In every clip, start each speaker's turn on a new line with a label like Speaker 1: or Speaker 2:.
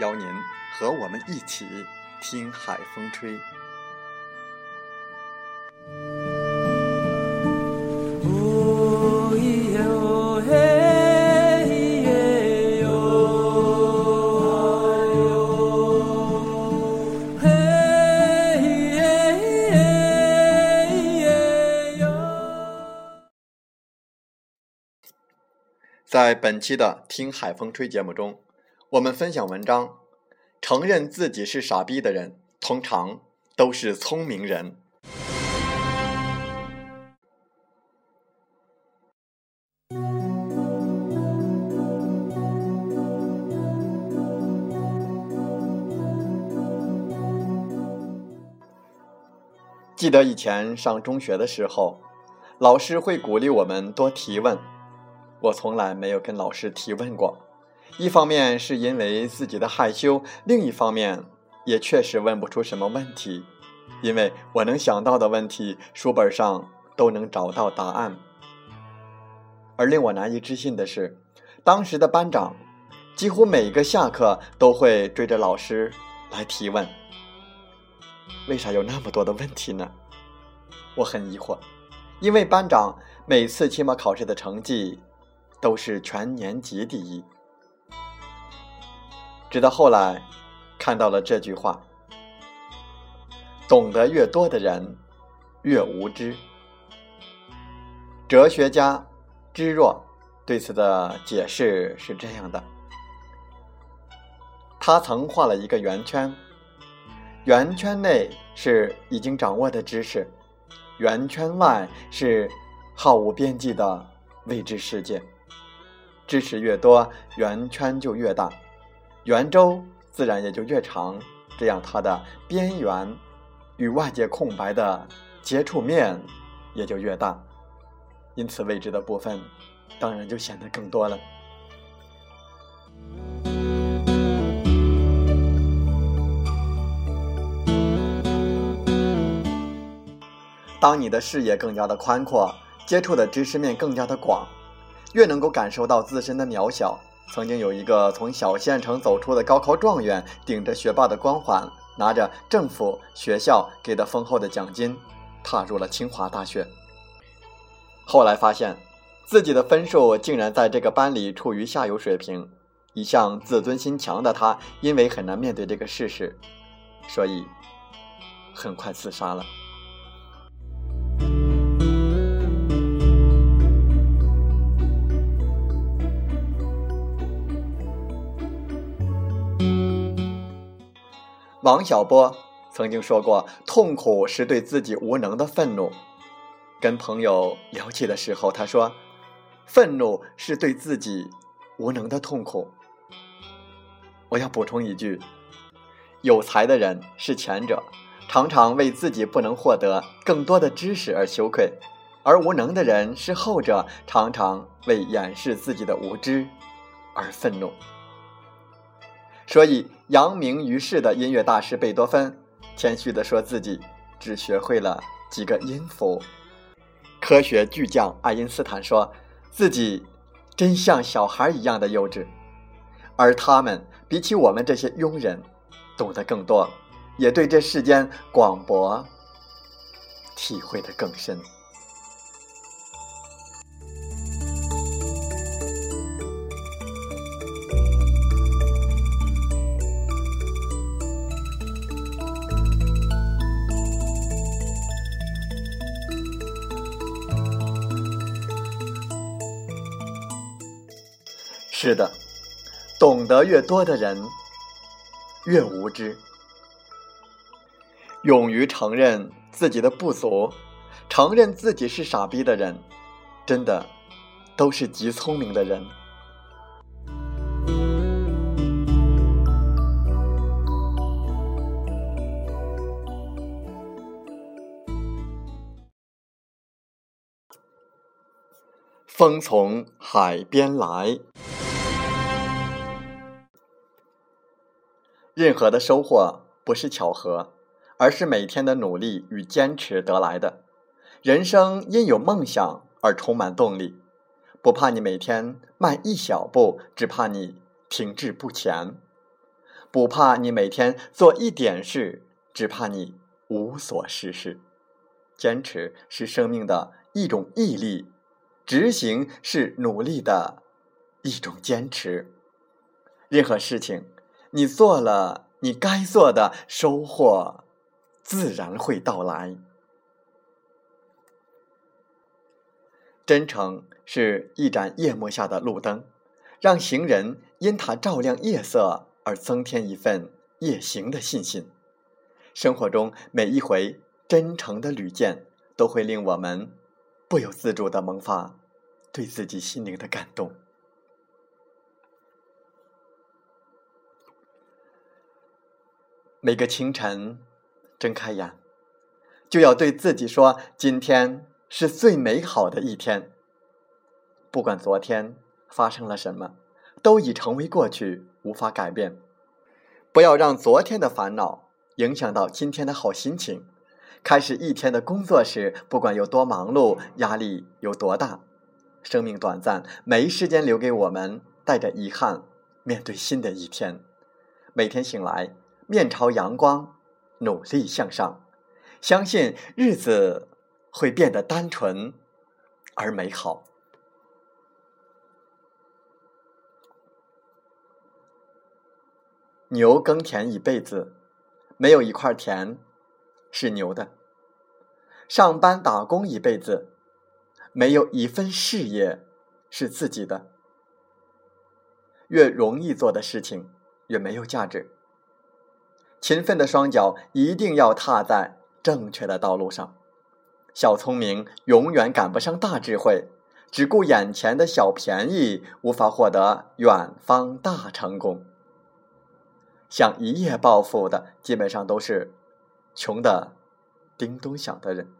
Speaker 1: 邀您和我们一起听海风吹。在本期的《听海风吹》节目中。我们分享文章，承认自己是傻逼的人，通常都是聪明人。记得以前上中学的时候，老师会鼓励我们多提问，我从来没有跟老师提问过。一方面是因为自己的害羞，另一方面也确实问不出什么问题，因为我能想到的问题，书本上都能找到答案。而令我难以置信的是，当时的班长几乎每个下课都会追着老师来提问：“为啥有那么多的问题呢？”我很疑惑，因为班长每次期末考试的成绩都是全年级第一。直到后来，看到了这句话：“懂得越多的人，越无知。”哲学家芝若对此的解释是这样的：他曾画了一个圆圈，圆圈内是已经掌握的知识，圆圈外是毫无边际的未知世界。知识越多，圆圈就越大。圆周自然也就越长，这样它的边缘与外界空白的接触面也就越大，因此未知的部分当然就显得更多了。当你的视野更加的宽阔，接触的知识面更加的广，越能够感受到自身的渺小。曾经有一个从小县城走出的高考状元，顶着学霸的光环，拿着政府学校给的丰厚的奖金，踏入了清华大学。后来发现，自己的分数竟然在这个班里处于下游水平。一向自尊心强的他，因为很难面对这个事实，所以很快自杀了。王小波曾经说过：“痛苦是对自己无能的愤怒。”跟朋友聊起的时候，他说：“愤怒是对自己无能的痛苦。”我要补充一句：有才的人是前者，常常为自己不能获得更多的知识而羞愧；而无能的人是后者，常常为掩饰自己的无知而愤怒。所以，扬名于世的音乐大师贝多芬，谦虚地说自己只学会了几个音符；科学巨匠爱因斯坦说自己真像小孩一样的幼稚。而他们比起我们这些庸人，懂得更多，也对这世间广博体会的更深。是的，懂得越多的人越无知。勇于承认自己的不足，承认自己是傻逼的人，真的都是极聪明的人。风从海边来，任何的收获不是巧合，而是每天的努力与坚持得来的。人生因有梦想而充满动力，不怕你每天迈一小步，只怕你停滞不前；不怕你每天做一点事，只怕你无所事事。坚持是生命的一种毅力。执行是努力的一种坚持。任何事情，你做了你该做的，收获自然会到来。真诚是一盏夜幕下的路灯，让行人因它照亮夜色而增添一份夜行的信心。生活中每一回真诚的屡见，都会令我们。不由自主的萌发对自己心灵的感动。每个清晨睁开眼，就要对自己说：“今天是最美好的一天。”不管昨天发生了什么，都已成为过去，无法改变。不要让昨天的烦恼影响到今天的好心情。开始一天的工作时，不管有多忙碌，压力有多大，生命短暂，没时间留给我们带着遗憾面对新的一天。每天醒来，面朝阳光，努力向上，相信日子会变得单纯而美好。牛耕田一辈子，没有一块田。是牛的，上班打工一辈子，没有一份事业是自己的。越容易做的事情，越没有价值。勤奋的双脚一定要踏在正确的道路上。小聪明永远赶不上大智慧，只顾眼前的小便宜，无法获得远方大成功。想一夜暴富的，基本上都是。穷的叮咚响的人，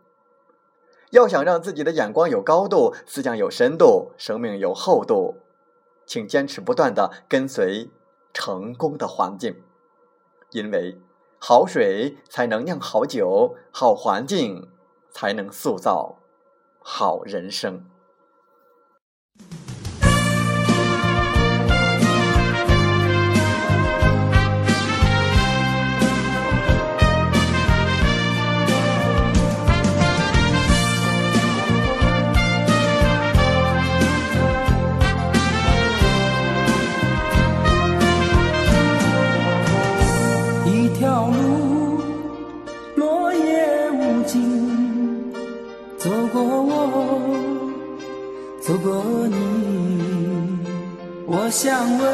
Speaker 1: 要想让自己的眼光有高度，思想有深度，生命有厚度，请坚持不断的跟随成功的环境，因为好水才能酿好酒，好环境才能塑造好人生。
Speaker 2: 我想问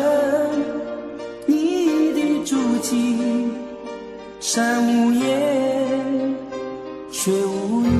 Speaker 2: 你的足迹，山无言，水无语。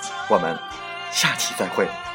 Speaker 1: 我们下期再会。